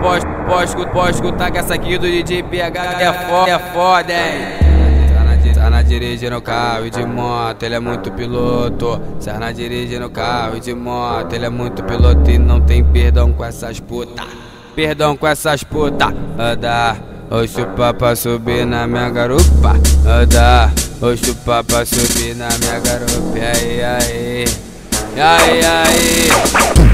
Pode, pode, pode escutar que essa aqui do DJ PH é foda, é foda, hein? Tá na dirigindo o carro e de moto, ele é muito piloto. Sarna dirigindo o carro e de moto, ele é muito piloto e não tem perdão com essas puta. Perdão com essas puta. Anda, ou chupa pra subir na minha garupa. Anda, ou chupa pra subir na minha garupa. E aí, aí, e aí, aí.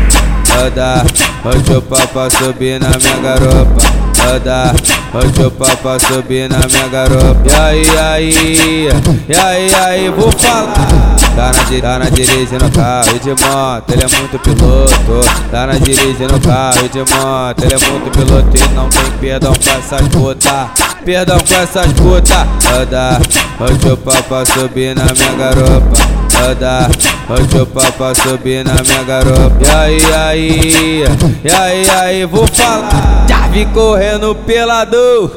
Anda, ou chupa pra subir na minha garupa. Anda, ou chupa pra subir na minha garupa. E aí, aí, e aí, aí, vou falar. Tá na, tá na dirigindo carro e de moto, ele é muito piloto. Tá na dirigindo carro e de moto, ele é muito piloto e não tem perdão com essas puta. Perdão com essas puta. Anda, ou chupa pra subir na minha garupa. Anda, ou chupa pra subir na minha garupa. E aí, aí, e aí, aí, vou falar. Já vi correndo pelador.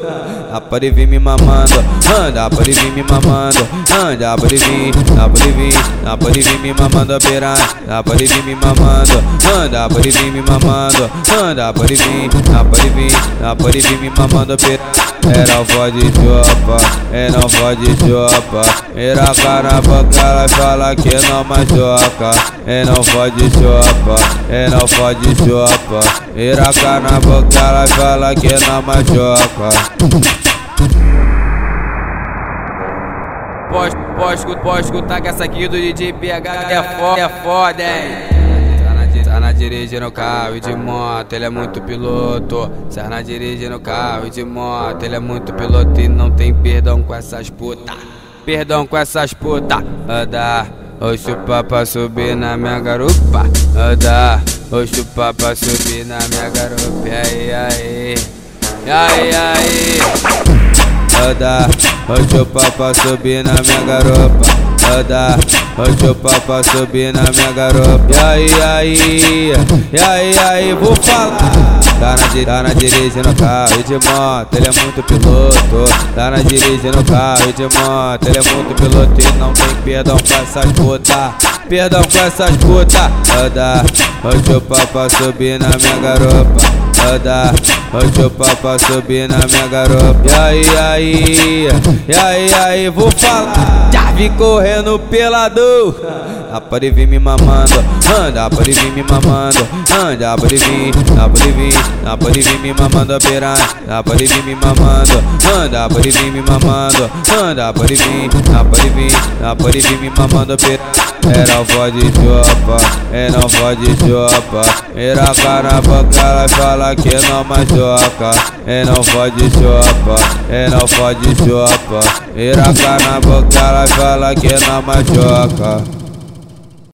Dá pra vir me mamando, anda, pode vir me mamando, anda, pode vir, dá pode vir, dá pode vir me mamando a piranha, dá pode vir me mamando, anda, pode vir me mamando, anda, pode vir, dá pode vir, dá pode vir me mamando a. É não pode chopa, é não pode chopa, miraca na boca ela fala que não machuca, é não pode chopa, é não pode chopa, miraca na boca ela fala que não machuca. Pode, pode, pode escutar que essa aqui do DJ PH é foda, é foda, hein? Tá na, tá na dirigindo o carro e de moto, ele é muito piloto. Sai na dirigindo o carro e de moto, ele é muito piloto e não tem perdão com essas puta. Perdão com essas puta. Anda, ou chupa pra subir na minha garupa. Anda, ou chupa pra subir na minha garupa. E aí, aí, e aí, aí. Anda, ou chupa pra subir na minha garupa. Anda, ou chupa pra subir na minha garupa. E aí, aí, e aí, aí, vou falar. Tá na, tá na dirigindo carro de moto, ele é muito piloto. Tá na dirigindo carro de moto, ele é muito piloto e não tem perdão com essas puta. Perdão com essas puta. Anda, ou chupa pra subir na minha garupa. Anda, ou chupa pra subir na minha garupa. E aí, aí, e aí, aí, vou falar. Já vi correndo pelador. Dá pra vir me mamando, anda, pode vir me mamando, anda, pode vir, dá pode vir, dá pode vir me mamando a piranha, dá vir me mamando, anda, pode vir me mamando, anda, pode vir, dá pode vir, dá pode vir me mamando a. É não pode chopa, é não pode chopa, miraca na boca ela fala que não machuca, é não pode chopa, é não pode chopa, miraca na boca ela fala que não machuca.